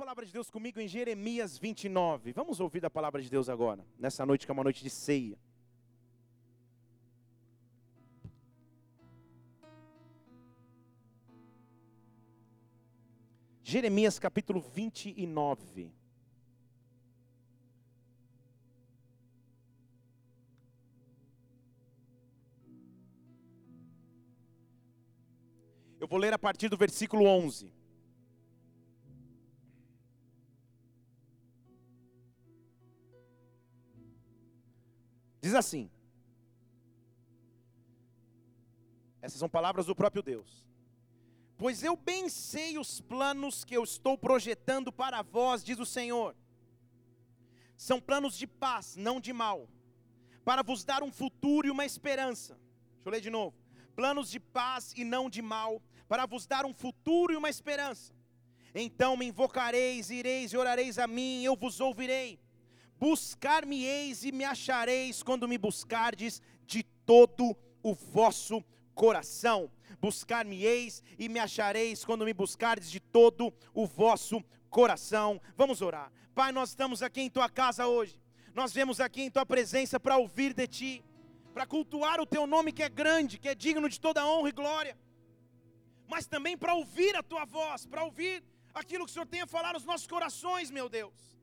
palavra de Deus comigo em Jeremias 29. Vamos ouvir a palavra de Deus agora, nessa noite que é uma noite de ceia. Jeremias capítulo 29. Eu vou ler a partir do versículo 11. Diz assim: Essas são palavras do próprio Deus. Pois eu bem sei os planos que eu estou projetando para vós, diz o Senhor. São planos de paz, não de mal, para vos dar um futuro e uma esperança. Deixa eu ler de novo. Planos de paz e não de mal, para vos dar um futuro e uma esperança. Então me invocareis, ireis e orareis a mim, eu vos ouvirei. Buscar-me-eis e me achareis quando me buscardes de todo o vosso coração. Buscar-me-eis e me achareis quando me buscardes de todo o vosso coração. Vamos orar. Pai, nós estamos aqui em tua casa hoje. Nós vemos aqui em tua presença para ouvir de ti, para cultuar o teu nome que é grande, que é digno de toda honra e glória. Mas também para ouvir a tua voz, para ouvir aquilo que o Senhor tem a falar nos nossos corações, meu Deus.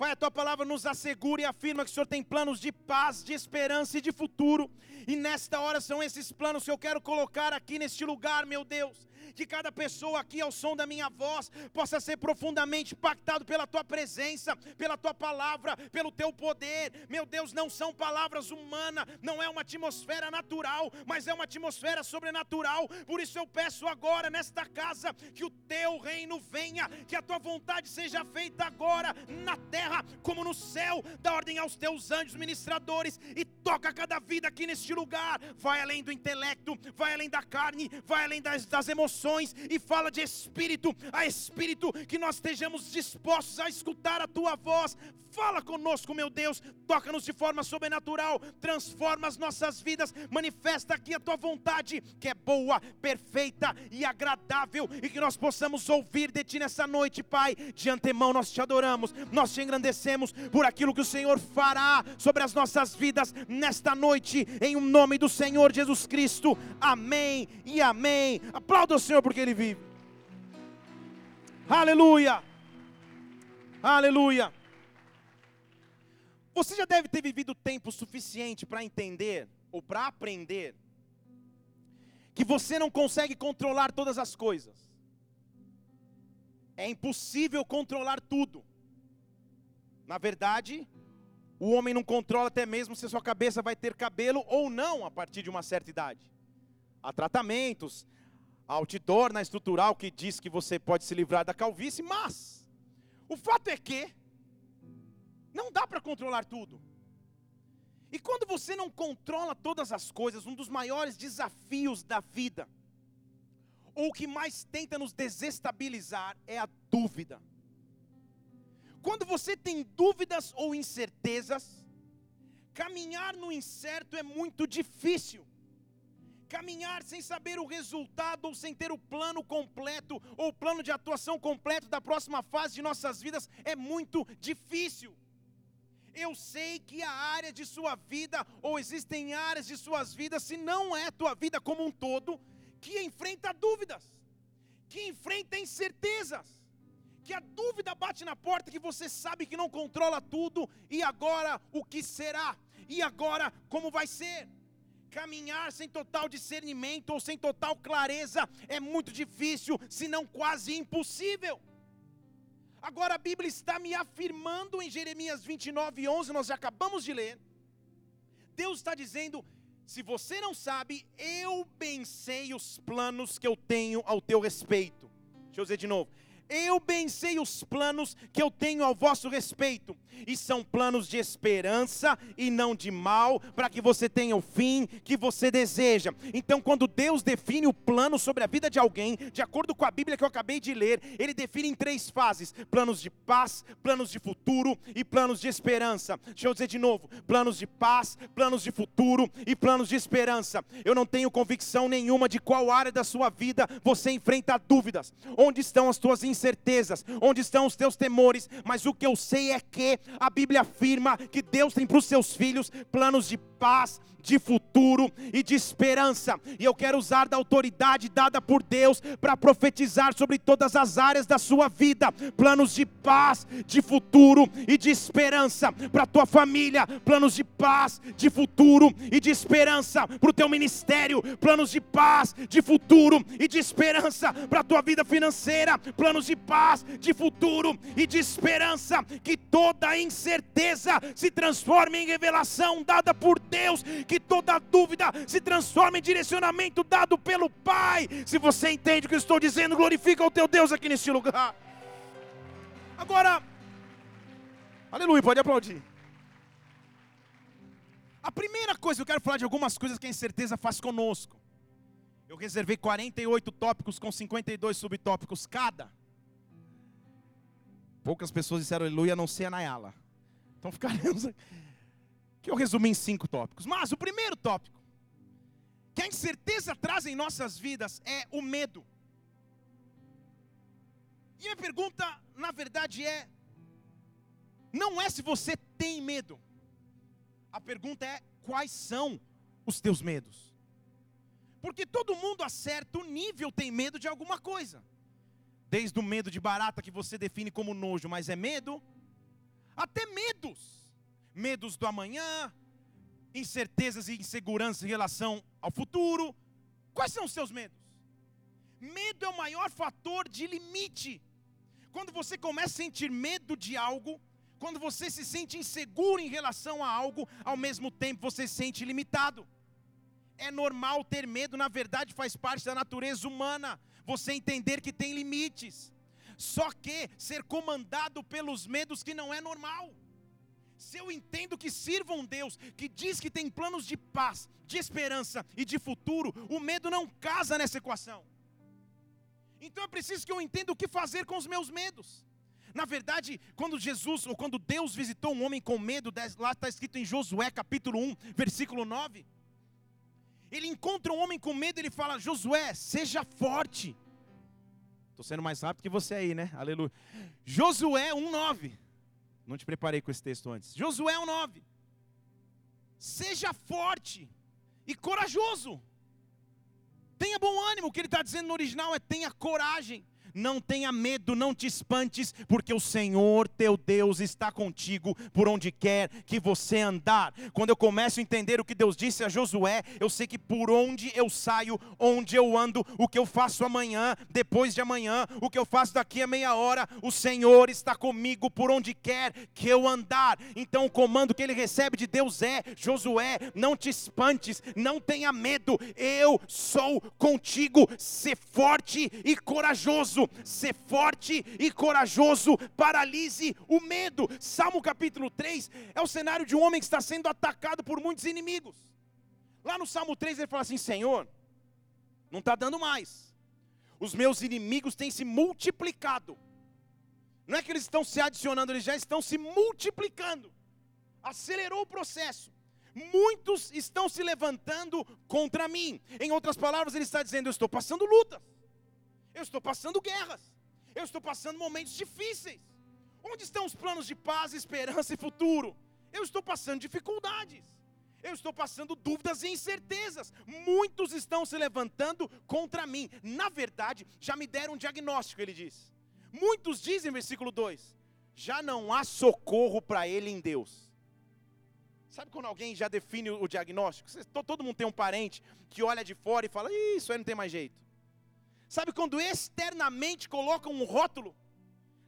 Pai, a tua palavra nos assegura e afirma que o Senhor tem planos de paz, de esperança e de futuro. E nesta hora são esses planos que eu quero colocar aqui neste lugar, meu Deus que cada pessoa aqui ao som da minha voz possa ser profundamente impactado pela tua presença, pela tua palavra, pelo teu poder. Meu Deus, não são palavras humanas, não é uma atmosfera natural, mas é uma atmosfera sobrenatural. Por isso eu peço agora nesta casa que o teu reino venha, que a tua vontade seja feita agora na terra como no céu. Dá ordem aos teus anjos ministradores e toca cada vida aqui neste lugar. Vai além do intelecto, vai além da carne, vai além das, das emoções emoções e fala de espírito a espírito, que nós estejamos dispostos a escutar a tua voz. Fala conosco, meu Deus, toca-nos de forma sobrenatural, transforma as nossas vidas, manifesta aqui a tua vontade, que é boa, perfeita e agradável, e que nós possamos ouvir de ti nessa noite, Pai. De antemão nós te adoramos, nós te engrandecemos por aquilo que o Senhor fará sobre as nossas vidas nesta noite, em o nome do Senhor Jesus Cristo. Amém e amém. Aplauda Senhor porque Ele vive. Aleluia! Aleluia! Você já deve ter vivido tempo suficiente para entender ou para aprender que você não consegue controlar todas as coisas. É impossível controlar tudo. Na verdade, o homem não controla até mesmo se a sua cabeça vai ter cabelo ou não a partir de uma certa idade. Há tratamentos, outdoor na estrutural que diz que você pode se livrar da calvície, mas o fato é que não dá para controlar tudo. E quando você não controla todas as coisas, um dos maiores desafios da vida, ou o que mais tenta nos desestabilizar, é a dúvida. Quando você tem dúvidas ou incertezas, caminhar no incerto é muito difícil. Caminhar sem saber o resultado ou sem ter o plano completo ou o plano de atuação completo da próxima fase de nossas vidas é muito difícil. Eu sei que a área de sua vida, ou existem áreas de suas vidas, se não é tua vida como um todo, que enfrenta dúvidas, que enfrenta incertezas, que a dúvida bate na porta, que você sabe que não controla tudo, e agora o que será? E agora como vai ser? Caminhar sem total discernimento ou sem total clareza é muito difícil, se não quase impossível. Agora a Bíblia está me afirmando em Jeremias 29, 11, nós já acabamos de ler. Deus está dizendo: se você não sabe, eu pensei os planos que eu tenho ao teu respeito. Deixa eu dizer de novo. Eu bem sei os planos que eu tenho ao vosso respeito, e são planos de esperança e não de mal, para que você tenha o fim que você deseja. Então, quando Deus define o plano sobre a vida de alguém, de acordo com a Bíblia que eu acabei de ler, ele define em três fases: planos de paz, planos de futuro e planos de esperança. Deixa eu dizer de novo: planos de paz, planos de futuro e planos de esperança. Eu não tenho convicção nenhuma de qual área da sua vida você enfrenta dúvidas, onde estão as tuas incertezas incertezas, onde estão os teus temores, mas o que eu sei é que a Bíblia afirma que Deus tem para os seus filhos planos de paz, de futuro e de esperança. E eu quero usar da autoridade dada por Deus para profetizar sobre todas as áreas da sua vida, planos de paz, de futuro e de esperança para a tua família, planos de paz, de futuro e de esperança para o teu ministério, planos de paz, de futuro e de esperança para a tua vida financeira, planos de paz, de futuro e de esperança, que toda incerteza se transforme em revelação dada por Deus que toda dúvida se transforme em direcionamento dado pelo Pai. Se você entende o que eu estou dizendo, glorifica o teu Deus aqui neste lugar. Agora, aleluia, pode aplaudir. A primeira coisa, eu quero falar de algumas coisas que a incerteza faz conosco. Eu reservei 48 tópicos com 52 subtópicos cada. Poucas pessoas disseram aleluia, a não ser a Nayala. Então ficaremos aqui que eu resumi em cinco tópicos. Mas o primeiro tópico, que a incerteza traz em nossas vidas, é o medo. E a pergunta, na verdade, é: não é se você tem medo, a pergunta é: quais são os teus medos? Porque todo mundo a certo nível tem medo de alguma coisa. Desde o medo de barata que você define como nojo, mas é medo, até medos medos do amanhã, incertezas e inseguranças em relação ao futuro. Quais são os seus medos? Medo é o maior fator de limite. Quando você começa a sentir medo de algo, quando você se sente inseguro em relação a algo, ao mesmo tempo você se sente limitado. É normal ter medo, na verdade faz parte da natureza humana. Você entender que tem limites. Só que ser comandado pelos medos que não é normal. Se eu entendo que sirvo um Deus que diz que tem planos de paz, de esperança e de futuro, o medo não casa nessa equação. Então é preciso que eu entenda o que fazer com os meus medos. Na verdade, quando Jesus, ou quando Deus visitou um homem com medo, lá está escrito em Josué capítulo 1, versículo 9. Ele encontra um homem com medo ele fala: Josué, seja forte. Estou sendo mais rápido que você aí, né? Aleluia. Josué 1, 9. Não te preparei com esse texto antes. Josué 9. Seja forte e corajoso. Tenha bom ânimo. O que ele está dizendo no original é tenha coragem. Não tenha medo, não te espantes, porque o Senhor teu Deus está contigo por onde quer que você andar. Quando eu começo a entender o que Deus disse a Josué, eu sei que por onde eu saio, onde eu ando, o que eu faço amanhã, depois de amanhã, o que eu faço daqui a meia hora, o Senhor está comigo por onde quer que eu andar. Então o comando que ele recebe de Deus é: Josué, não te espantes, não tenha medo, eu sou contigo, ser forte e corajoso corajoso, ser forte e corajoso, paralise o medo. Salmo capítulo 3 é o cenário de um homem que está sendo atacado por muitos inimigos. Lá no Salmo 3 ele fala assim: Senhor, não está dando mais, os meus inimigos têm se multiplicado. Não é que eles estão se adicionando, eles já estão se multiplicando. Acelerou o processo. Muitos estão se levantando contra mim. Em outras palavras, ele está dizendo: Eu estou passando lutas. Eu estou passando guerras. Eu estou passando momentos difíceis. Onde estão os planos de paz, esperança e futuro? Eu estou passando dificuldades. Eu estou passando dúvidas e incertezas. Muitos estão se levantando contra mim. Na verdade, já me deram um diagnóstico, ele diz. Muitos dizem, versículo 2: já não há socorro para ele em Deus. Sabe quando alguém já define o diagnóstico? Todo mundo tem um parente que olha de fora e fala: Isso aí não tem mais jeito. Sabe quando externamente colocam um rótulo?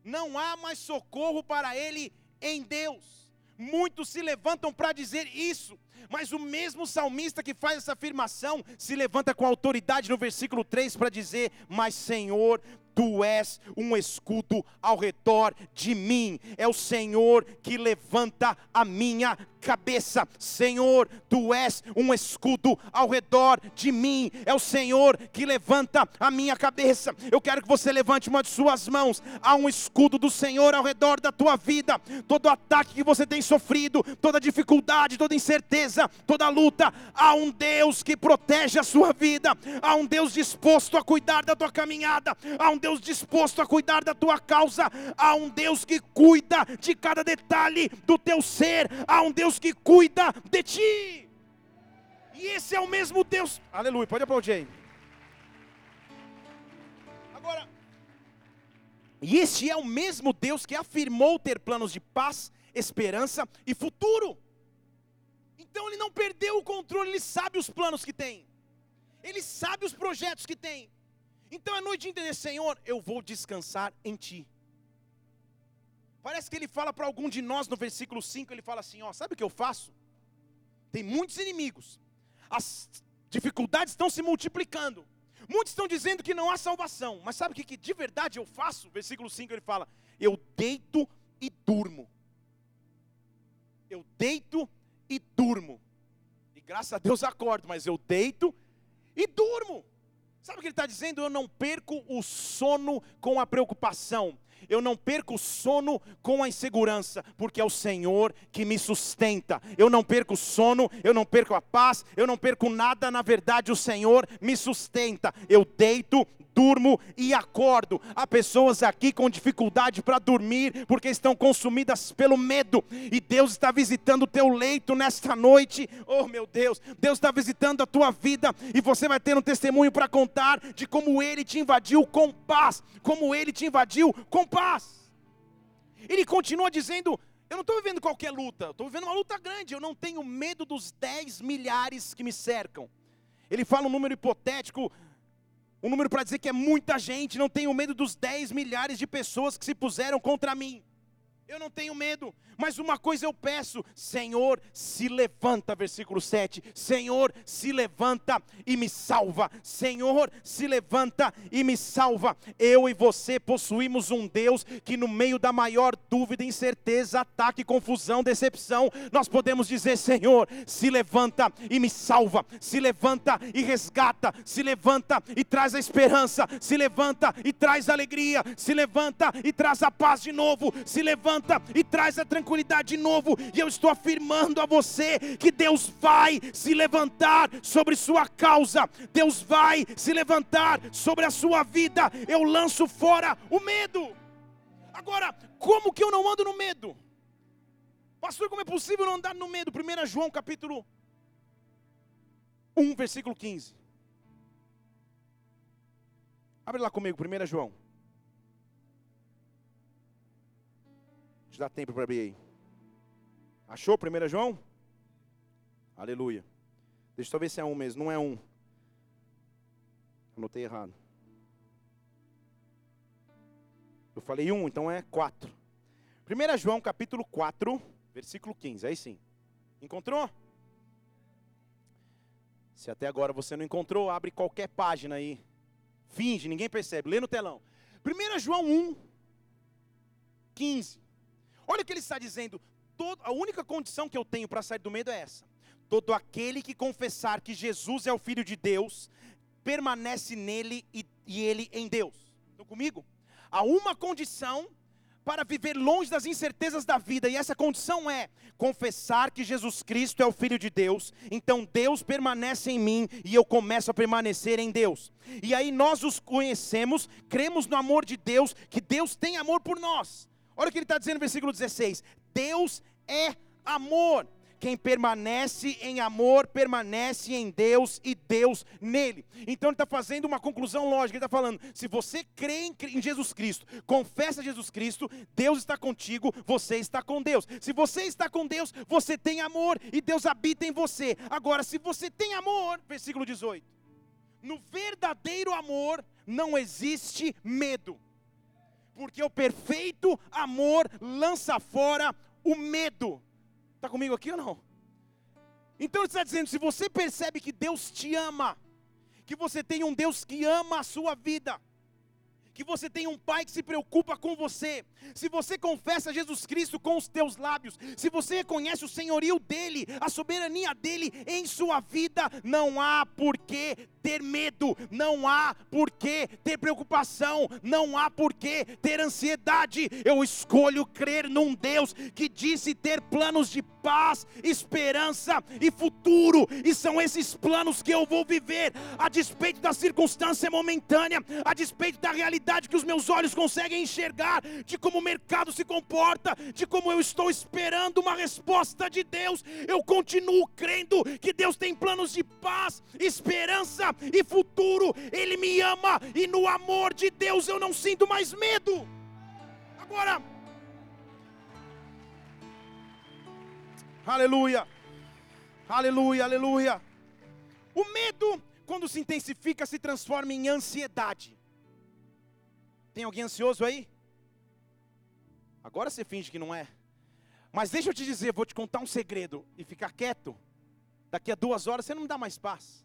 Não há mais socorro para ele em Deus. Muitos se levantam para dizer isso, mas o mesmo salmista que faz essa afirmação se levanta com autoridade no versículo 3 para dizer: Mas Senhor, Tu és um escudo ao redor de mim. É o Senhor que levanta a minha cabeça. Senhor, tu és um escudo ao redor de mim. É o Senhor que levanta a minha cabeça. Eu quero que você levante uma de suas mãos. Há um escudo do Senhor ao redor da tua vida. Todo ataque que você tem sofrido, toda dificuldade, toda incerteza, toda luta, há um Deus que protege a sua vida. Há um Deus disposto a cuidar da tua caminhada. Há um Deus disposto a cuidar da tua causa. Há um Deus que cuida de cada detalhe do teu ser. Há um Deus que cuida de ti. E esse é o mesmo Deus. Aleluia, pode aplaudir aí. Agora, e este é o mesmo Deus que afirmou ter planos de paz, esperança e futuro. Então ele não perdeu o controle, ele sabe os planos que tem. Ele sabe os projetos que tem. Então é noite de entender, Senhor, eu vou descansar em Ti. Parece que ele fala para algum de nós no versículo 5, ele fala assim: ó, sabe o que eu faço? Tem muitos inimigos, as dificuldades estão se multiplicando, muitos estão dizendo que não há salvação, mas sabe o que, que de verdade eu faço? Versículo 5 ele fala: eu deito e durmo. Eu deito e durmo. E graças a Deus acordo, mas eu deito e durmo. Sabe o que ele está dizendo? Eu não perco o sono com a preocupação eu não perco o sono com a insegurança, porque é o Senhor que me sustenta. Eu não perco o sono, eu não perco a paz, eu não perco nada, na verdade o Senhor me sustenta. Eu deito, durmo e acordo. Há pessoas aqui com dificuldade para dormir porque estão consumidas pelo medo. E Deus está visitando o teu leito nesta noite. Oh meu Deus, Deus está visitando a tua vida e você vai ter um testemunho para contar de como Ele te invadiu com paz, como Ele te invadiu com paz. Ele continua dizendo. Eu não estou vivendo qualquer luta, estou vivendo uma luta grande. Eu não tenho medo dos 10 milhares que me cercam. Ele fala um número hipotético, um número para dizer que é muita gente, não tenho medo dos 10 milhares de pessoas que se puseram contra mim. Eu não tenho medo, mas uma coisa eu peço: Senhor, se levanta, versículo 7. Senhor, se levanta e me salva. Senhor, se levanta e me salva. Eu e você possuímos um Deus que, no meio da maior dúvida, incerteza, ataque, confusão, decepção, nós podemos dizer: Senhor, se levanta e me salva. Se levanta e resgata. Se levanta e traz a esperança. Se levanta e traz a alegria. Se levanta e traz a paz de novo. Se levanta e traz a tranquilidade tranquilidade de novo, e eu estou afirmando a você que Deus vai se levantar sobre sua causa, Deus vai se levantar sobre a sua vida. Eu lanço fora o medo. Agora, como que eu não ando no medo? Pastor, como é possível não andar no medo? 1 João capítulo 1, versículo 15. Abre lá comigo, 1 João. Te dá tempo para abrir aí. Achou 1 João? Aleluia. Deixa eu ver se é um mesmo. Não é um. Anotei errado. Eu falei um, então é quatro. 1 João capítulo 4, versículo 15. Aí sim. Encontrou? Se até agora você não encontrou, abre qualquer página aí. Finge, ninguém percebe. Lê no telão. 1 João 1, 15. Olha o que ele está dizendo. Todo, a única condição que eu tenho para sair do medo é essa. Todo aquele que confessar que Jesus é o Filho de Deus, permanece nele e, e ele em Deus. Estão comigo? Há uma condição para viver longe das incertezas da vida, e essa condição é confessar que Jesus Cristo é o Filho de Deus, então Deus permanece em mim e eu começo a permanecer em Deus. E aí nós os conhecemos, cremos no amor de Deus, que Deus tem amor por nós. Olha o que ele está dizendo no versículo 16: Deus é amor. Quem permanece em amor, permanece em Deus e Deus nele. Então ele está fazendo uma conclusão lógica. Ele está falando: se você crê em Jesus Cristo, confessa Jesus Cristo, Deus está contigo, você está com Deus. Se você está com Deus, você tem amor e Deus habita em você. Agora, se você tem amor, versículo 18: no verdadeiro amor não existe medo porque o perfeito amor lança fora o medo. Está comigo aqui ou não? Então ele está dizendo: se você percebe que Deus te ama, que você tem um Deus que ama a sua vida, que você tem um pai que se preocupa com você, se você confessa Jesus Cristo com os teus lábios, se você reconhece o senhorio dele, a soberania dele em sua vida, não há por que ter medo, não há por que ter preocupação, não há por que ter ansiedade. Eu escolho crer num Deus que disse ter planos de paz, esperança e futuro, e são esses planos que eu vou viver, a despeito da circunstância momentânea, a despeito da realidade que os meus olhos conseguem enxergar, de como o mercado se comporta, de como eu estou esperando uma resposta de Deus, eu continuo crendo que Deus tem planos de paz, esperança e futuro, Ele me ama, e no amor de Deus eu não sinto mais medo. Agora, Aleluia. Aleluia, aleluia. O medo, quando se intensifica, se transforma em ansiedade. Tem alguém ansioso aí? Agora você finge que não é. Mas deixa eu te dizer, vou te contar um segredo e ficar quieto. Daqui a duas horas você não me dá mais paz.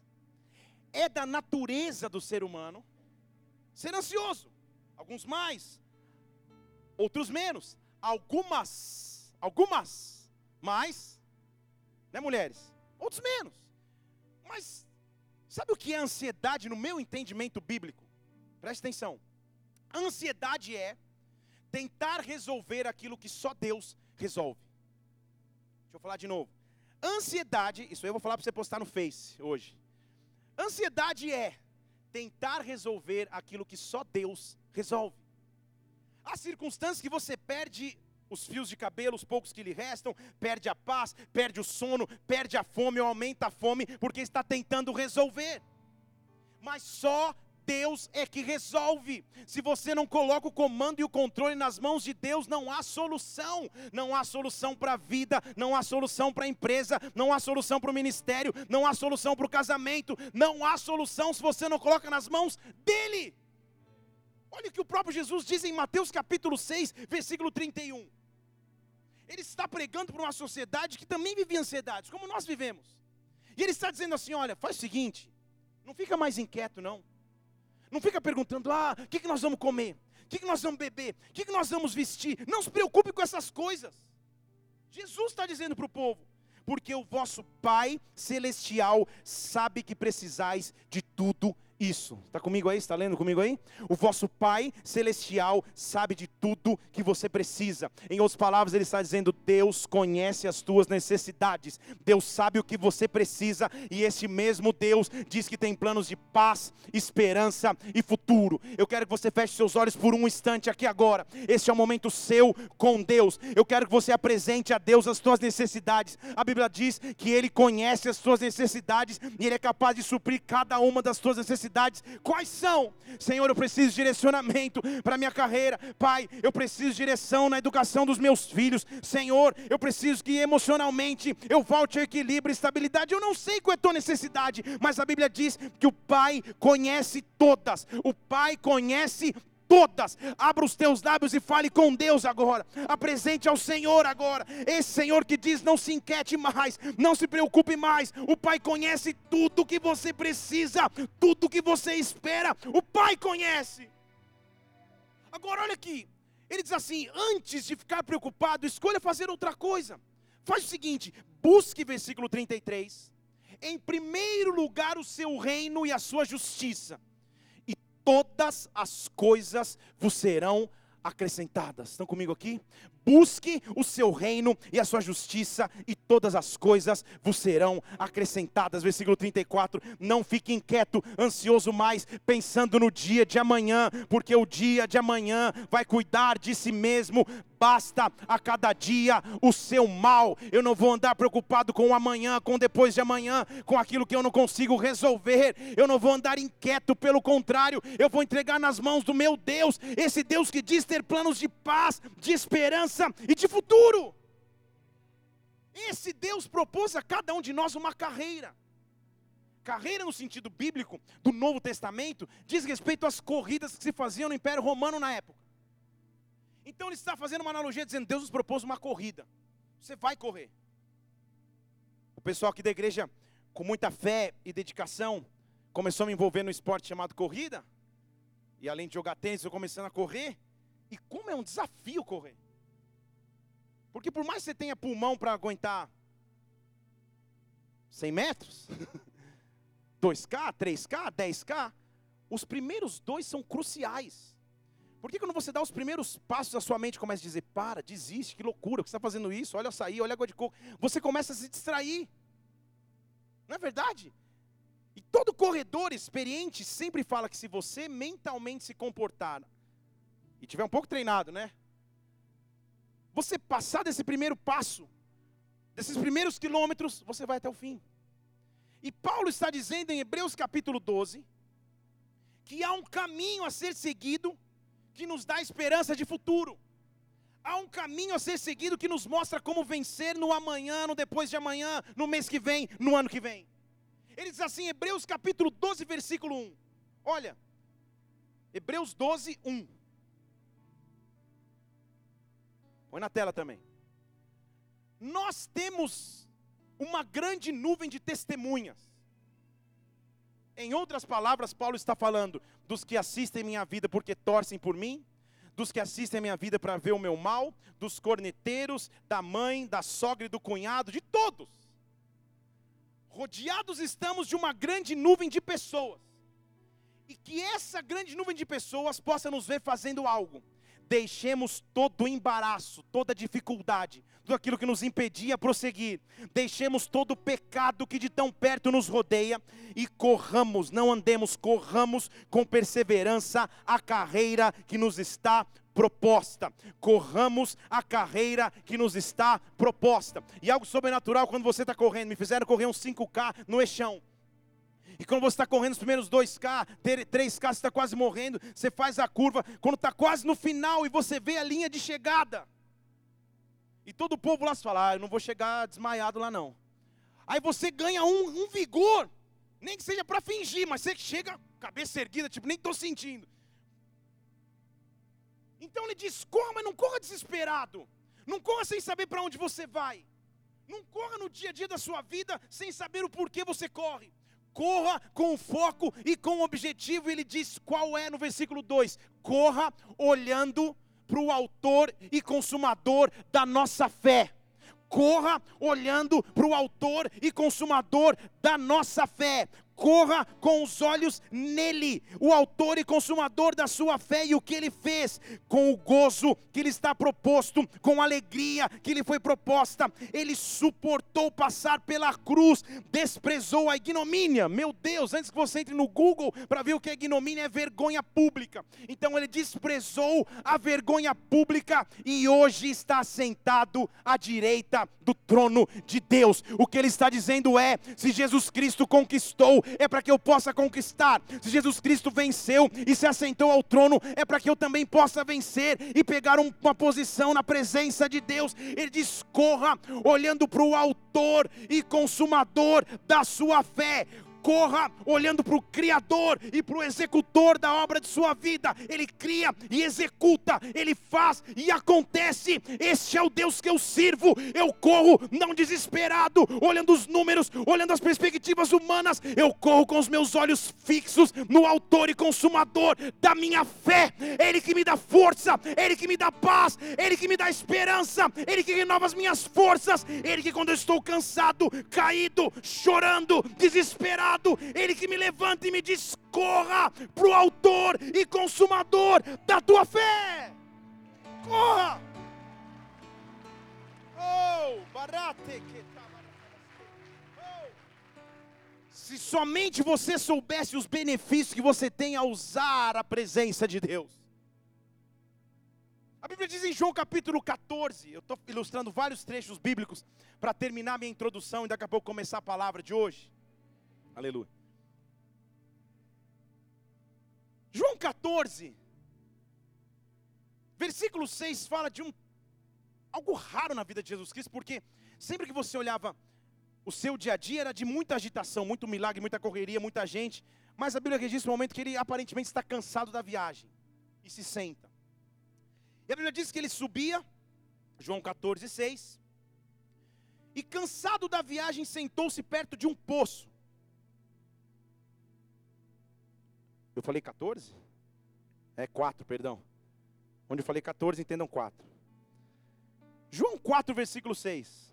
É da natureza do ser humano ser ansioso. Alguns mais, outros menos. Algumas, algumas mais, né, mulheres? Outros menos. Mas sabe o que é ansiedade no meu entendimento bíblico? Preste atenção. Ansiedade é tentar resolver aquilo que só Deus resolve. Deixa eu falar de novo. Ansiedade, isso eu vou falar para você postar no Face hoje. Ansiedade é tentar resolver aquilo que só Deus resolve. Há circunstâncias que você perde os fios de cabelo, os poucos que lhe restam, perde a paz, perde o sono, perde a fome ou aumenta a fome, porque está tentando resolver. Mas só Deus é que resolve. Se você não coloca o comando e o controle nas mãos de Deus, não há solução. Não há solução para a vida, não há solução para a empresa, não há solução para o ministério, não há solução para o casamento, não há solução se você não coloca nas mãos dele. Olha o que o próprio Jesus diz em Mateus capítulo 6, versículo 31 ele está pregando para uma sociedade que também vive ansiedades, como nós vivemos. E ele está dizendo assim: olha, faz o seguinte, não fica mais inquieto, não. Não fica perguntando, ah, o que, que nós vamos comer? O que, que nós vamos beber? O que, que nós vamos vestir? Não se preocupe com essas coisas. Jesus está dizendo para o povo, porque o vosso Pai Celestial sabe que precisais de tudo isso. Está comigo aí? Está lendo comigo aí? O vosso Pai Celestial sabe de tudo que você precisa. Em outras palavras, Ele está dizendo: Deus conhece as tuas necessidades, Deus sabe o que você precisa, e esse mesmo Deus diz que tem planos de paz, esperança e futuro. Eu quero que você feche seus olhos por um instante aqui agora. Este é o momento seu com Deus. Eu quero que você apresente a Deus as tuas necessidades. A Bíblia diz que Ele conhece as tuas necessidades e Ele é capaz de suprir cada uma das tuas necessidades necessidades. Quais são? Senhor, eu preciso de direcionamento para minha carreira. Pai, eu preciso de direção na educação dos meus filhos. Senhor, eu preciso que emocionalmente eu volte a equilíbrio e estabilidade. Eu não sei qual é a tua necessidade, mas a Bíblia diz que o Pai conhece todas. O Pai conhece todas. Abra os teus lábios e fale com Deus agora. Apresente ao Senhor agora. Esse Senhor que diz: não se inquiete mais, não se preocupe mais. O Pai conhece tudo que você precisa, tudo que você espera. O Pai conhece. Agora olha aqui. Ele diz assim: antes de ficar preocupado, escolha fazer outra coisa. Faz o seguinte: busque, versículo 33, em primeiro lugar o seu reino e a sua justiça todas as coisas vos serão acrescentadas. Estão comigo aqui? Busque o seu reino e a sua justiça, e todas as coisas vos serão acrescentadas. Versículo 34. Não fique inquieto, ansioso mais, pensando no dia de amanhã, porque o dia de amanhã vai cuidar de si mesmo basta a cada dia o seu mal. Eu não vou andar preocupado com o amanhã, com depois de amanhã, com aquilo que eu não consigo resolver. Eu não vou andar inquieto, pelo contrário, eu vou entregar nas mãos do meu Deus, esse Deus que diz ter planos de paz, de esperança e de futuro. Esse Deus propôs a cada um de nós uma carreira. Carreira no sentido bíblico do Novo Testamento diz respeito às corridas que se faziam no Império Romano na época. Então ele está fazendo uma analogia dizendo: Deus nos propôs uma corrida. Você vai correr. O pessoal aqui da igreja, com muita fé e dedicação, começou a me envolver no esporte chamado corrida. E além de jogar tênis, eu começando a correr. E como é um desafio correr. Porque por mais que você tenha pulmão para aguentar 100 metros, 2K, 3K, 10K, os primeiros dois são cruciais. Porque quando você dá os primeiros passos, a sua mente começa a dizer: para, desiste, que loucura, que você está fazendo isso, olha açaí, olha água de coco. Você começa a se distrair. Não é verdade? E todo corredor experiente sempre fala que se você mentalmente se comportar e tiver um pouco treinado, né? Você passar desse primeiro passo, desses primeiros quilômetros, você vai até o fim. E Paulo está dizendo em Hebreus capítulo 12 que há um caminho a ser seguido que nos dá esperança de futuro. Há um caminho a ser seguido que nos mostra como vencer no amanhã, no depois de amanhã, no mês que vem, no ano que vem. Ele diz assim, Hebreus capítulo 12, versículo 1. Olha, Hebreus 12, 1. Põe na tela também. Nós temos uma grande nuvem de testemunhas. Em outras palavras, Paulo está falando dos que assistem minha vida porque torcem por mim, dos que assistem minha vida para ver o meu mal, dos corneteiros, da mãe, da sogra e do cunhado, de todos. Rodeados estamos de uma grande nuvem de pessoas. E que essa grande nuvem de pessoas possa nos ver fazendo algo deixemos todo o embaraço, toda dificuldade, tudo aquilo que nos impedia prosseguir, deixemos todo o pecado que de tão perto nos rodeia e corramos, não andemos, corramos com perseverança a carreira que nos está proposta. Corramos a carreira que nos está proposta. E algo sobrenatural quando você está correndo, me fizeram correr uns 5K no eixão. E quando você está correndo os primeiros 2K, 3K, você está quase morrendo, você faz a curva, quando está quase no final e você vê a linha de chegada. E todo o povo lá fala, ah, eu não vou chegar desmaiado lá não. Aí você ganha um, um vigor, nem que seja para fingir, mas você chega, cabeça erguida, tipo, nem estou sentindo. Então ele diz: corra, mas não corra desesperado. Não corra sem saber para onde você vai. Não corra no dia a dia da sua vida sem saber o porquê você corre corra com foco e com objetivo. Ele diz qual é no versículo 2: corra olhando para o autor e consumador da nossa fé. Corra olhando para o autor e consumador da nossa fé corra com os olhos nele, o autor e consumador da sua fé e o que ele fez, com o gozo que lhe está proposto, com a alegria que lhe foi proposta, ele suportou passar pela cruz, desprezou a ignomínia. Meu Deus, antes que você entre no Google para ver o que é ignomínia, é vergonha pública. Então ele desprezou a vergonha pública e hoje está sentado à direita do trono de Deus. O que ele está dizendo é: se Jesus Cristo conquistou é para que eu possa conquistar. Se Jesus Cristo venceu e se assentou ao trono, é para que eu também possa vencer e pegar uma posição na presença de Deus. Ele diz: corra olhando para o Autor e Consumador da sua fé corra olhando para o Criador e para o executor da obra de sua vida. Ele cria e executa, ele faz e acontece. Este é o Deus que eu sirvo. Eu corro não desesperado, olhando os números, olhando as perspectivas humanas. Eu corro com os meus olhos fixos no Autor e Consumador da minha fé. Ele que me dá força, Ele que me dá paz, Ele que me dá esperança, Ele que renova as minhas forças. Ele que quando eu estou cansado, caído, chorando, desesperado ele que me levanta e me diz: corra para o autor e consumador da tua fé. Corra! Oh, barate que oh. Se somente você soubesse os benefícios que você tem a usar a presença de Deus. A Bíblia diz em João capítulo 14, eu estou ilustrando vários trechos bíblicos para terminar minha introdução e daqui a pouco começar a palavra de hoje. Aleluia. João 14, versículo 6 fala de um algo raro na vida de Jesus Cristo, porque sempre que você olhava o seu dia a dia era de muita agitação, muito milagre, muita correria, muita gente, mas a Bíblia registra um momento que ele aparentemente está cansado da viagem e se senta. E a Bíblia diz que ele subia, João 14, 6, e cansado da viagem sentou-se perto de um poço. Eu falei 14? É 4, perdão. Onde eu falei 14, entendam 4. João 4, versículo 6.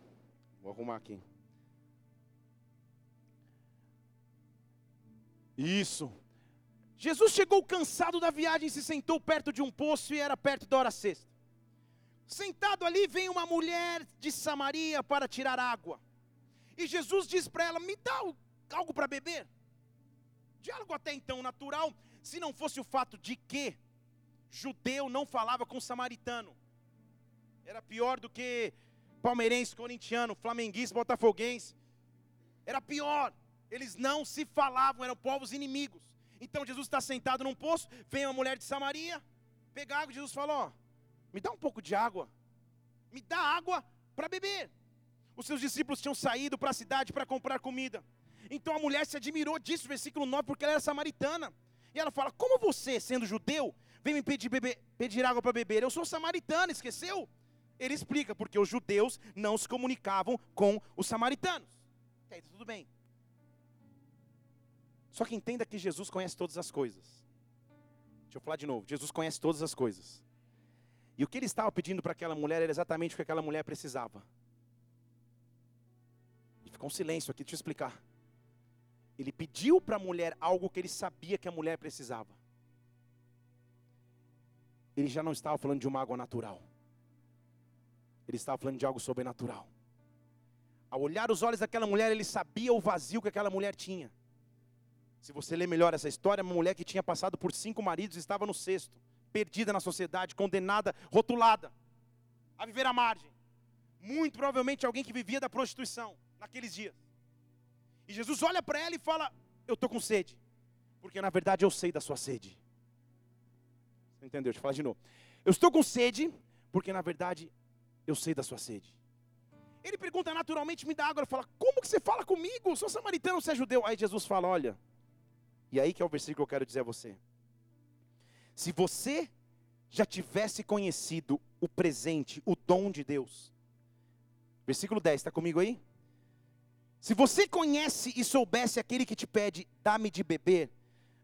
Vou arrumar aqui. Isso. Jesus chegou cansado da viagem, se sentou perto de um poço e era perto da hora sexta. Sentado ali vem uma mulher de Samaria para tirar água. E Jesus diz para ela: Me dá algo para beber. Diálogo até então natural, se não fosse o fato de que judeu não falava com samaritano. Era pior do que palmeirense, corintiano, flamenguista, botafoguense. Era pior. Eles não se falavam, eram povos inimigos. Então Jesus está sentado num poço, vem uma mulher de Samaria, pega água, Jesus fala: Ó, me dá um pouco de água, me dá água para beber. Os seus discípulos tinham saído para a cidade para comprar comida. Então a mulher se admirou disso, versículo 9, porque ela era samaritana. E ela fala: Como você, sendo judeu, vem me pedir, pedir água para beber? Eu sou samaritana, esqueceu? Ele explica, porque os judeus não se comunicavam com os samaritanos. Aí, tudo bem. Só que entenda que Jesus conhece todas as coisas. Deixa eu falar de novo. Jesus conhece todas as coisas. E o que ele estava pedindo para aquela mulher era exatamente o que aquela mulher precisava. E ficou um silêncio aqui, deixa eu explicar. Ele pediu para a mulher algo que ele sabia que a mulher precisava. Ele já não estava falando de uma água natural. Ele estava falando de algo sobrenatural. Ao olhar os olhos daquela mulher, ele sabia o vazio que aquela mulher tinha. Se você ler melhor essa história, uma mulher que tinha passado por cinco maridos estava no sexto, perdida na sociedade, condenada, rotulada, a viver à margem. Muito provavelmente alguém que vivia da prostituição naqueles dias. E Jesus olha para ela e fala: Eu estou com sede, porque na verdade eu sei da sua sede. Você entendeu? Deixa eu falar de novo. Eu estou com sede, porque na verdade eu sei da sua sede. Ele pergunta naturalmente, me dá água. Ele fala, como que você fala comigo? Sou samaritano, você é judeu. Aí Jesus fala, olha, e aí que é o versículo que eu quero dizer a você. Se você já tivesse conhecido o presente, o dom de Deus. Versículo 10, está comigo aí? Se você conhece e soubesse aquele que te pede, dá-me de beber,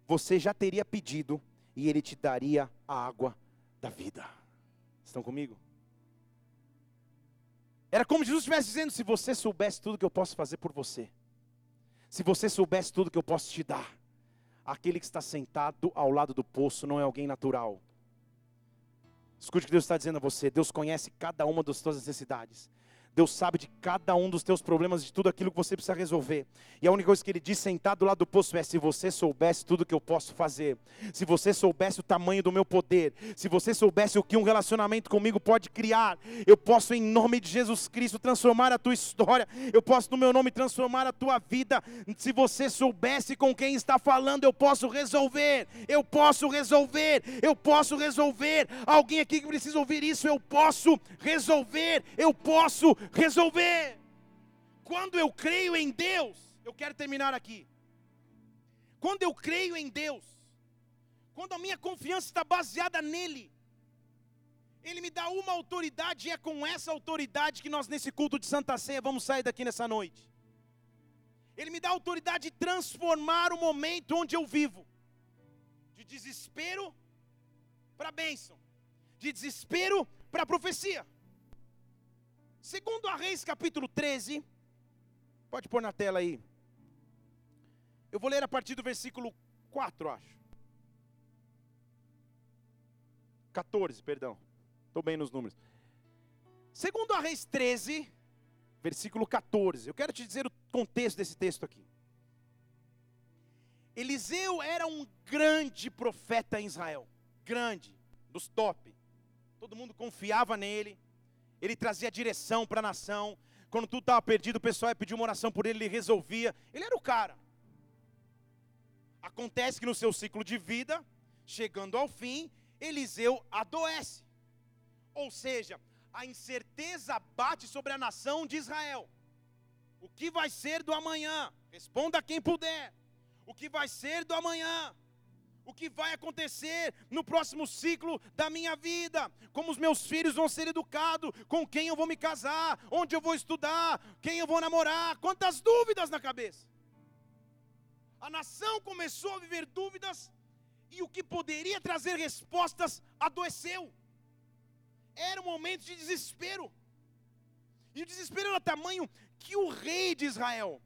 você já teria pedido e ele te daria a água da vida. Estão comigo? Era como Jesus estivesse dizendo: se você soubesse tudo que eu posso fazer por você, se você soubesse tudo que eu posso te dar, aquele que está sentado ao lado do poço não é alguém natural. Escute o que Deus está dizendo a você: Deus conhece cada uma das suas necessidades. Deus sabe de cada um dos teus problemas, de tudo aquilo que você precisa resolver. E a única coisa que ele diz sentado lá do poço é: se você soubesse tudo que eu posso fazer, se você soubesse o tamanho do meu poder, se você soubesse o que um relacionamento comigo pode criar, eu posso, em nome de Jesus Cristo, transformar a tua história, eu posso, no meu nome, transformar a tua vida. Se você soubesse com quem está falando, eu posso resolver, eu posso resolver, eu posso resolver. Alguém aqui que precisa ouvir isso, eu posso resolver, eu posso resolver. Quando eu creio em Deus, eu quero terminar aqui. Quando eu creio em Deus, quando a minha confiança está baseada nele, ele me dá uma autoridade e é com essa autoridade que nós nesse culto de Santa Ceia vamos sair daqui nessa noite. Ele me dá autoridade de transformar o momento onde eu vivo, de desespero para bênção, de desespero para profecia. Segundo a Reis, capítulo 13, pode pôr na tela aí. Eu vou ler a partir do versículo 4, acho. 14, perdão. Estou bem nos números. Segundo a Reis 13, versículo 14. Eu quero te dizer o contexto desse texto aqui. Eliseu era um grande profeta em Israel. Grande, dos top. Todo mundo confiava nele ele trazia direção para a nação. Quando tudo estava perdido, o pessoal ia pedir uma oração por ele, ele resolvia. Ele era o cara. Acontece que no seu ciclo de vida, chegando ao fim, Eliseu adoece. Ou seja, a incerteza bate sobre a nação de Israel. O que vai ser do amanhã? Responda quem puder. O que vai ser do amanhã? O que vai acontecer no próximo ciclo da minha vida, como os meus filhos vão ser educados, com quem eu vou me casar, onde eu vou estudar, quem eu vou namorar, quantas dúvidas na cabeça. A nação começou a viver dúvidas e o que poderia trazer respostas adoeceu. Era um momento de desespero. E o desespero era tamanho que o rei de Israel,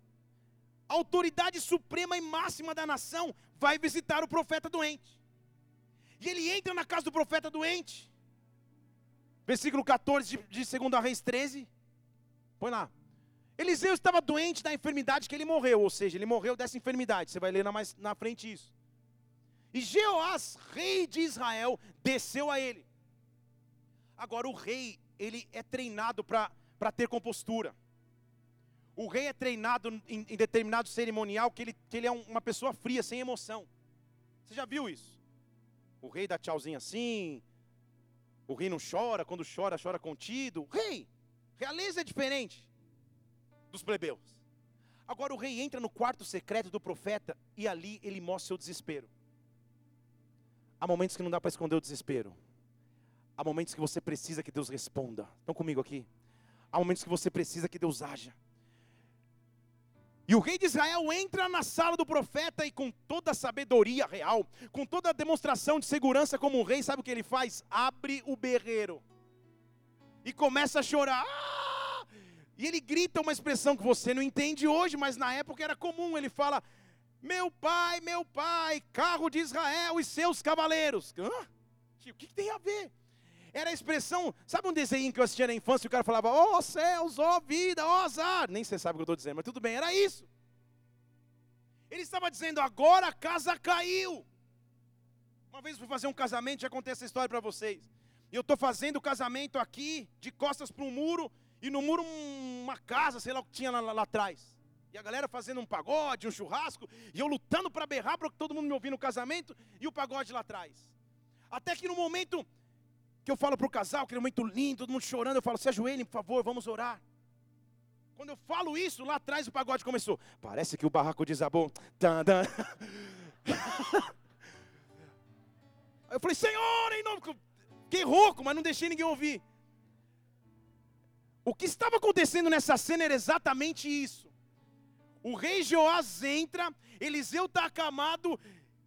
autoridade suprema e máxima da nação, vai visitar o profeta doente. E ele entra na casa do profeta doente. Versículo 14 de, de 2 Reis 13. Põe lá. Eliseu estava doente da enfermidade que ele morreu, ou seja, ele morreu dessa enfermidade. Você vai ler na, mais, na frente isso. E Jeoás, rei de Israel, desceu a ele. Agora, o rei, ele é treinado para ter compostura. O rei é treinado em, em, determinado cerimonial que ele, que ele é uma pessoa fria, sem emoção. Você já viu isso? O rei dá tchauzinho assim. O rei não chora, quando chora, chora contido. Rei, realeza é diferente dos plebeus. Agora o rei entra no quarto secreto do profeta e ali ele mostra seu desespero. Há momentos que não dá para esconder o desespero. Há momentos que você precisa que Deus responda. Estão comigo aqui? Há momentos que você precisa que Deus haja. E o rei de Israel entra na sala do profeta e com toda a sabedoria real, com toda a demonstração de segurança como um rei, sabe o que ele faz? Abre o berreiro e começa a chorar. Ah! E ele grita uma expressão que você não entende hoje, mas na época era comum. Ele fala: Meu pai, meu pai, carro de Israel e seus cavaleiros. Hã? O que, que tem a ver? Era a expressão, sabe um desenho que eu assistia na infância e o cara falava, ó oh, céus, ó oh, vida, ó oh, azar. Nem você sabe o que eu estou dizendo, mas tudo bem, era isso. Ele estava dizendo, agora a casa caiu. Uma vez eu fui fazer um casamento, já contei essa história para vocês. E eu estou fazendo o casamento aqui, de costas para um muro, e no muro uma casa, sei lá o que tinha lá, lá, lá atrás. E a galera fazendo um pagode, um churrasco, e eu lutando para berrar para todo mundo me ouvir no casamento, e o pagode lá atrás. Até que no momento que eu falo para o casal, que é momento lindo, todo mundo chorando, eu falo, se ajoelhem, por favor, vamos orar. Quando eu falo isso, lá atrás o pagode começou. Parece que o barraco desabou. Eu falei, Senhor, em nome. Fiquei rouco, mas não deixei ninguém ouvir. O que estava acontecendo nessa cena era exatamente isso. O rei Joás entra, Eliseu está acamado,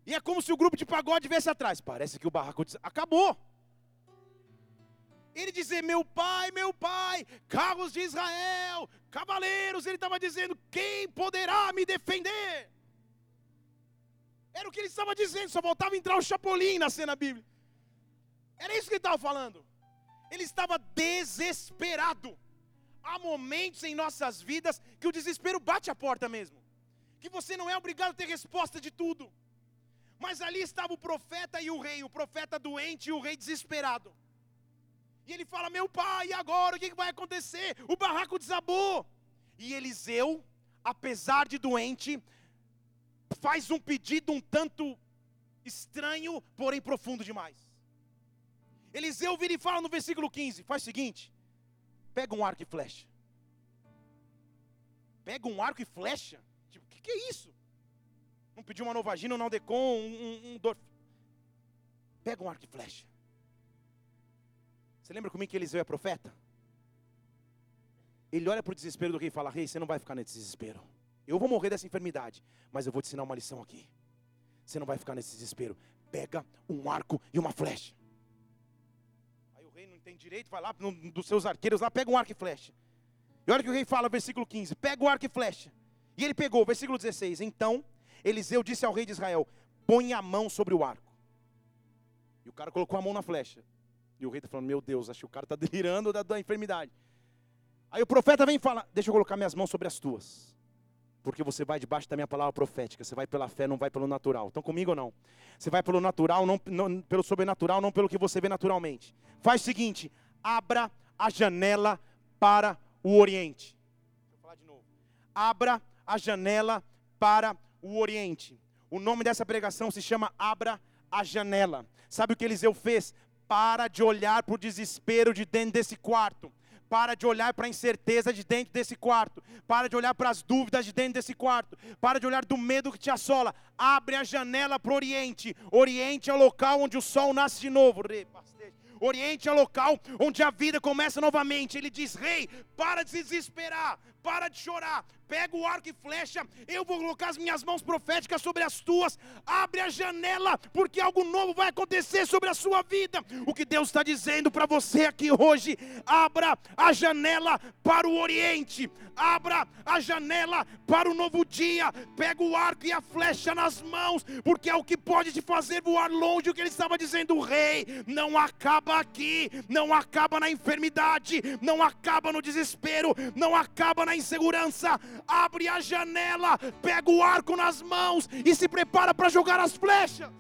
e é como se o grupo de pagode viesse atrás. Parece que o barraco acabou. Ele dizer: Meu pai, meu pai, carros de Israel, cavaleiros. Ele estava dizendo: Quem poderá me defender? Era o que ele estava dizendo, só voltava a entrar o Chapolin na cena bíblica. Era isso que ele estava falando. Ele estava desesperado. Há momentos em nossas vidas que o desespero bate a porta mesmo. Que você não é obrigado a ter resposta de tudo. Mas ali estava o profeta e o rei, o profeta doente e o rei desesperado. E ele fala: Meu pai, e agora? O que vai acontecer? O barraco desabou. E Eliseu, apesar de doente, faz um pedido um tanto estranho, porém profundo demais. Eliseu vira e fala no versículo 15: Faz o seguinte, pega um arco e flecha. Pega um arco e flecha? Tipo, o que, que, é isso? Não pediu uma novagina, um naldecon, um, um, um dor... Pega um arco e flecha. Você lembra comigo que Eliseu é profeta? Ele olha para o desespero do rei e fala: Rei, você não vai ficar nesse desespero. Eu vou morrer dessa enfermidade, mas eu vou te ensinar uma lição aqui. Você não vai ficar nesse desespero. Pega um arco e uma flecha. Aí o rei não tem direito, vai lá dos seus arqueiros lá, pega um arco e flecha. E olha que o rei fala, versículo 15: Pega o arco e flecha. E ele pegou, versículo 16: Então Eliseu disse ao rei de Israel: Põe a mão sobre o arco. E o cara colocou a mão na flecha. E o rei está falando: Meu Deus, acho que o cara está delirando da, da enfermidade. Aí o profeta vem falar: Deixa eu colocar minhas mãos sobre as tuas. Porque você vai debaixo da minha palavra profética. Você vai pela fé, não vai pelo natural. Estão comigo ou não? Você vai pelo natural, não, não pelo sobrenatural, não pelo que você vê naturalmente. Faz o seguinte: abra a janela para o Oriente. Deixa eu falar de novo. Abra a janela para o Oriente. O nome dessa pregação se chama Abra a Janela. Sabe o que Eliseu fez? Para de olhar para o desespero de dentro desse quarto. Para de olhar para a incerteza de dentro desse quarto. Para de olhar para as dúvidas de dentro desse quarto. Para de olhar do medo que te assola. Abre a janela para o Oriente. Oriente é o local onde o sol nasce de novo. Oriente é o local onde a vida começa novamente. Ele diz: Rei, para de se desesperar, para de chorar, pega o arco e flecha, eu vou colocar as minhas mãos proféticas sobre as tuas, abre a janela, porque algo novo vai acontecer sobre a sua vida. O que Deus está dizendo para você aqui hoje, abra a janela para o Oriente, abra a janela para o novo dia, pega o arco e a flecha nas mãos, porque é o que pode te fazer voar longe. O que ele estava dizendo, rei, não acaba aqui, não acaba na enfermidade, não acaba no desespero, não acaba na insegurança. Abre a janela, pega o arco nas mãos e se prepara para jogar as flechas.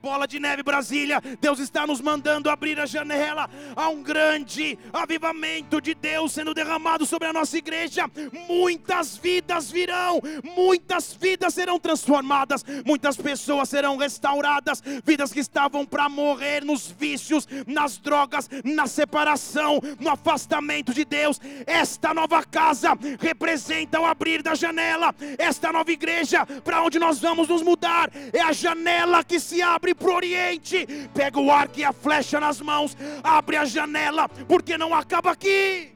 Bola de Neve Brasília, Deus está nos mandando abrir a janela. Há um grande avivamento de Deus sendo derramado sobre a nossa igreja. Muitas vidas virão, muitas vidas serão transformadas, muitas pessoas serão restauradas. Vidas que estavam para morrer nos vícios, nas drogas, na separação, no afastamento de Deus. Esta nova casa representa o abrir da janela. Esta nova igreja, para onde nós vamos nos mudar, é a janela que se abre abre para o Oriente, pega o arco e a flecha nas mãos, abre a janela, porque não acaba aqui.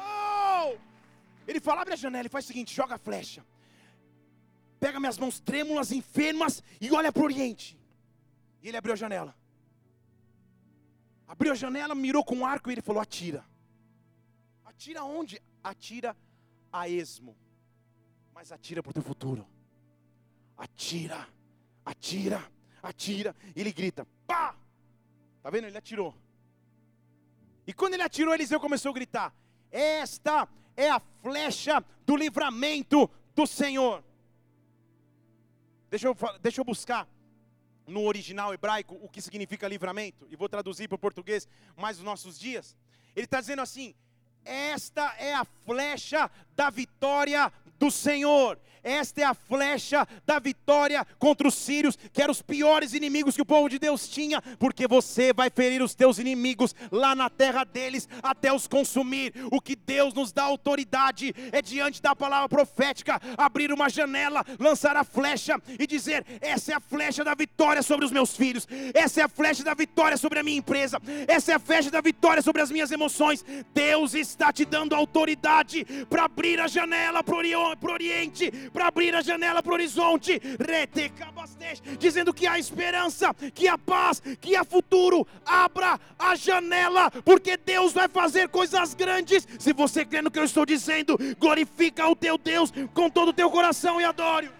Oh! Ele fala: abre a janela e faz o seguinte: joga a flecha. Pega minhas mãos trêmulas, enfermas e olha para o Oriente. E ele abriu a janela. Abriu a janela, mirou com o arco e ele falou: atira. Atira onde? Atira a esmo. Mas atira para o teu futuro. Atira, atira, atira. E ele grita: pá! Tá vendo? Ele atirou. E quando ele atirou, Eliseu começou a gritar: Esta é a flecha do livramento do Senhor. Deixa eu, deixa eu buscar no original hebraico o que significa livramento, e vou traduzir para o português mais os nossos dias. Ele está dizendo assim: esta é a flecha da vitória do Senhor. Esta é a flecha da vitória contra os sírios, que eram os piores inimigos que o povo de Deus tinha, porque você vai ferir os teus inimigos lá na terra deles até os consumir. O que Deus nos dá autoridade é diante da palavra profética abrir uma janela, lançar a flecha e dizer: essa é a flecha da vitória sobre os meus filhos, essa é a flecha da vitória sobre a minha empresa, essa é a flecha da vitória sobre as minhas emoções. Deus está te dando autoridade para abrir a janela para o Oriente para abrir a janela para o horizonte, dizendo que há esperança, que há paz, que há futuro. Abra a janela, porque Deus vai fazer coisas grandes. Se você crê no que eu estou dizendo, glorifica o teu Deus com todo o teu coração e adore.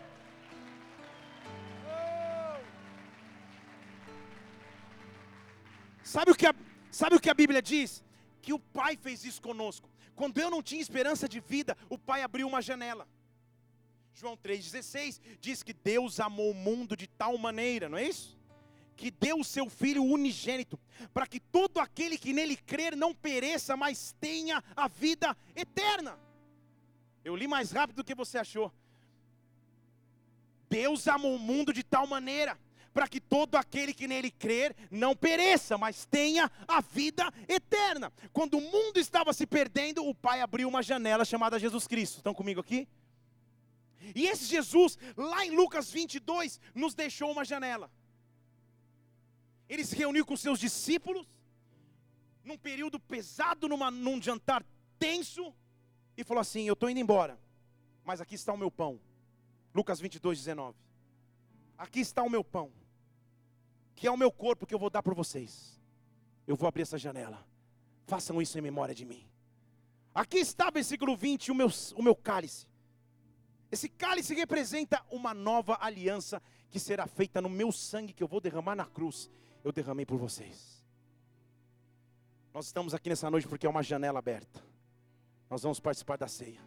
Sabe o que a, sabe o que a Bíblia diz? Que o Pai fez isso conosco. Quando eu não tinha esperança de vida, o Pai abriu uma janela. João 3,16 diz que Deus amou o mundo de tal maneira, não é isso? Que deu o seu Filho unigênito, para que todo aquele que nele crer não pereça, mas tenha a vida eterna. Eu li mais rápido do que você achou. Deus amou o mundo de tal maneira, para que todo aquele que nele crer não pereça, mas tenha a vida eterna. Quando o mundo estava se perdendo, o Pai abriu uma janela chamada Jesus Cristo. Estão comigo aqui? E esse Jesus, lá em Lucas 22, nos deixou uma janela. Ele se reuniu com seus discípulos, num período pesado, numa, num jantar tenso, e falou assim: Eu estou indo embora, mas aqui está o meu pão. Lucas 22, 19. Aqui está o meu pão, que é o meu corpo que eu vou dar para vocês. Eu vou abrir essa janela. Façam isso em memória de mim. Aqui está, versículo 20, o meu, o meu cálice esse cálice representa uma nova aliança que será feita no meu sangue que eu vou derramar na cruz. Eu derramei por vocês. Nós estamos aqui nessa noite porque é uma janela aberta. Nós vamos participar da ceia.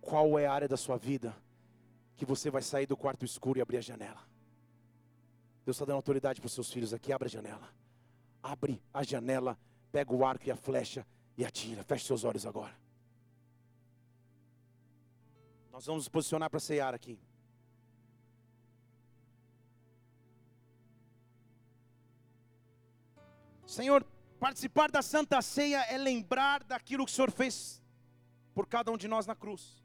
Qual é a área da sua vida que você vai sair do quarto escuro e abrir a janela? Deus está dando autoridade para os seus filhos aqui. Abre a janela. Abre a janela. Pega o arco e a flecha e atira. Feche seus olhos agora. Nós vamos nos posicionar para ceiar aqui. Senhor, participar da Santa Ceia é lembrar daquilo que o Senhor fez por cada um de nós na cruz.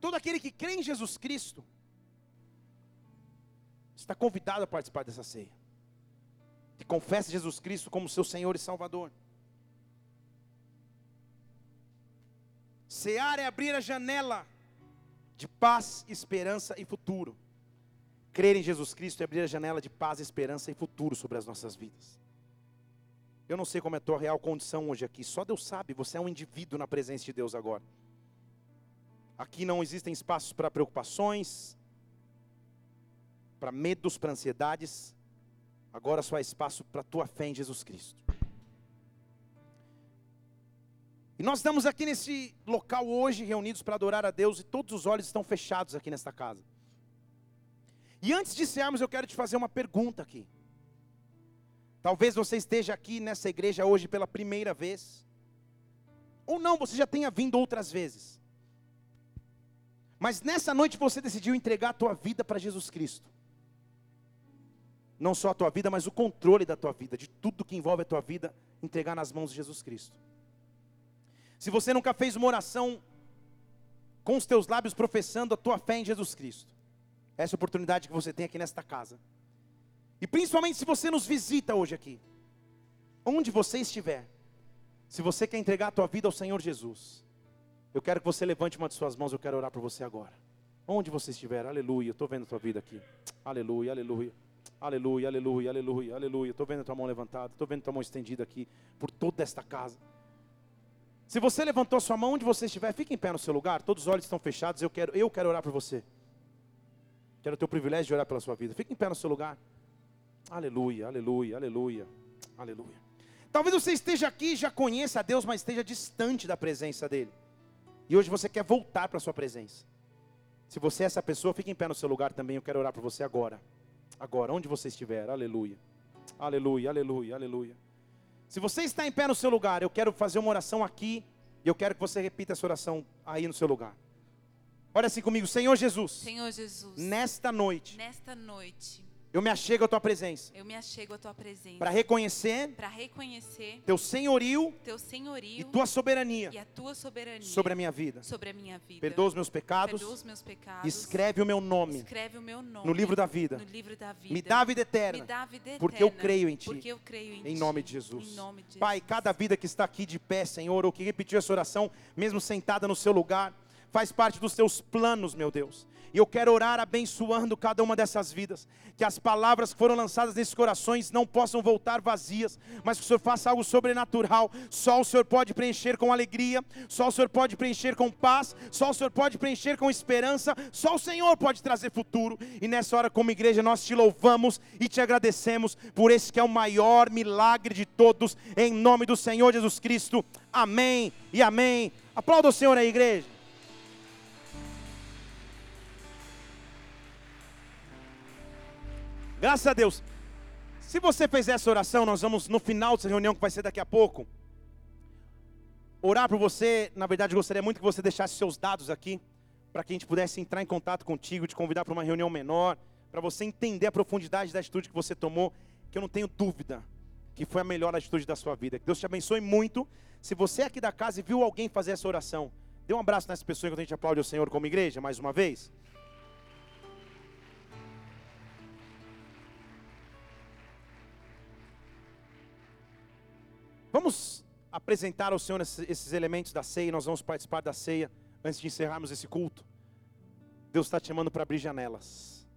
Todo aquele que crê em Jesus Cristo está convidado a participar dessa ceia. Que confesse Jesus Cristo como seu Senhor e Salvador. Cear é abrir a janela de paz, esperança e futuro. Crer em Jesus Cristo é abrir a janela de paz, esperança e futuro sobre as nossas vidas. Eu não sei como é a tua real condição hoje aqui, só Deus sabe, você é um indivíduo na presença de Deus agora. Aqui não existem espaços para preocupações, para medos, para ansiedades. Agora só há espaço para a tua fé em Jesus Cristo. E nós estamos aqui nesse local hoje, reunidos para adorar a Deus, e todos os olhos estão fechados aqui nesta casa. E antes de encerrarmos, eu quero te fazer uma pergunta aqui. Talvez você esteja aqui nessa igreja hoje pela primeira vez. Ou não, você já tenha vindo outras vezes. Mas nessa noite você decidiu entregar a tua vida para Jesus Cristo. Não só a tua vida, mas o controle da tua vida, de tudo que envolve a tua vida, entregar nas mãos de Jesus Cristo. Se você nunca fez uma oração com os teus lábios professando a tua fé em Jesus Cristo, essa é oportunidade que você tem aqui nesta casa. E principalmente se você nos visita hoje aqui, onde você estiver, se você quer entregar a tua vida ao Senhor Jesus, eu quero que você levante uma de suas mãos, eu quero orar por você agora. Onde você estiver, aleluia, estou vendo a tua vida aqui. Aleluia, aleluia. Aleluia, aleluia, aleluia, aleluia. Estou vendo a tua mão levantada, estou vendo a tua mão estendida aqui por toda esta casa. Se você levantou a sua mão onde você estiver, fique em pé no seu lugar, todos os olhos estão fechados, eu quero, eu quero orar por você. Quero ter o privilégio de orar pela sua vida. Fique em pé no seu lugar. Aleluia, aleluia, aleluia, aleluia. Talvez você esteja aqui já conheça a Deus, mas esteja distante da presença dEle. E hoje você quer voltar para a sua presença. Se você é essa pessoa, fique em pé no seu lugar também. Eu quero orar por você agora. Agora, onde você estiver. Aleluia. Aleluia, aleluia, aleluia. Se você está em pé no seu lugar, eu quero fazer uma oração aqui. E eu quero que você repita essa oração aí no seu lugar. Olha assim comigo, Senhor Jesus. Senhor Jesus. Nesta noite. Nesta noite. Eu me achego à tua presença. Eu me achego à tua presença. Para reconhecer. Para reconhecer. Teu senhorio. Teu senhorio. E tua soberania. E a tua soberania. Sobre a minha vida. Sobre a minha vida. Perdoa os meus pecados. Perdoa os meus pecados. Escreve o meu nome. Escreve o meu nome. No livro da vida. No livro da vida. Me dá a vida eterna. Me dá a vida eterna. Porque eu creio em ti. Porque eu creio em, em ti. nome de Jesus. Em nome de Pai, Jesus. cada vida que está aqui de pé, Senhor, ou que repetiu essa oração, mesmo sentada no seu lugar, faz parte dos teus planos, meu Deus. E eu quero orar abençoando cada uma dessas vidas. Que as palavras que foram lançadas nesses corações não possam voltar vazias, mas que o Senhor faça algo sobrenatural. Só o Senhor pode preencher com alegria, só o Senhor pode preencher com paz, só o Senhor pode preencher com esperança, só o Senhor pode trazer futuro. E nessa hora, como igreja, nós te louvamos e te agradecemos por esse que é o maior milagre de todos, em nome do Senhor Jesus Cristo. Amém e amém. Aplauda o Senhor aí, igreja. Graças a Deus. Se você fez essa oração, nós vamos no final dessa reunião que vai ser daqui a pouco. Orar por você, na verdade, gostaria muito que você deixasse seus dados aqui, para que a gente pudesse entrar em contato contigo, te convidar para uma reunião menor, para você entender a profundidade da atitude que você tomou, que eu não tenho dúvida que foi a melhor atitude da sua vida. Que Deus te abençoe muito. Se você é aqui da casa e viu alguém fazer essa oração, dê um abraço nessa pessoa enquanto a gente aplaude o Senhor como igreja, mais uma vez. Vamos apresentar ao Senhor esses elementos da ceia, nós vamos participar da ceia antes de encerrarmos esse culto. Deus está te chamando para abrir janelas.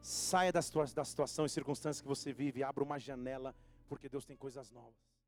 Saia da, situa da situação e circunstâncias que você vive, abra uma janela, porque Deus tem coisas novas.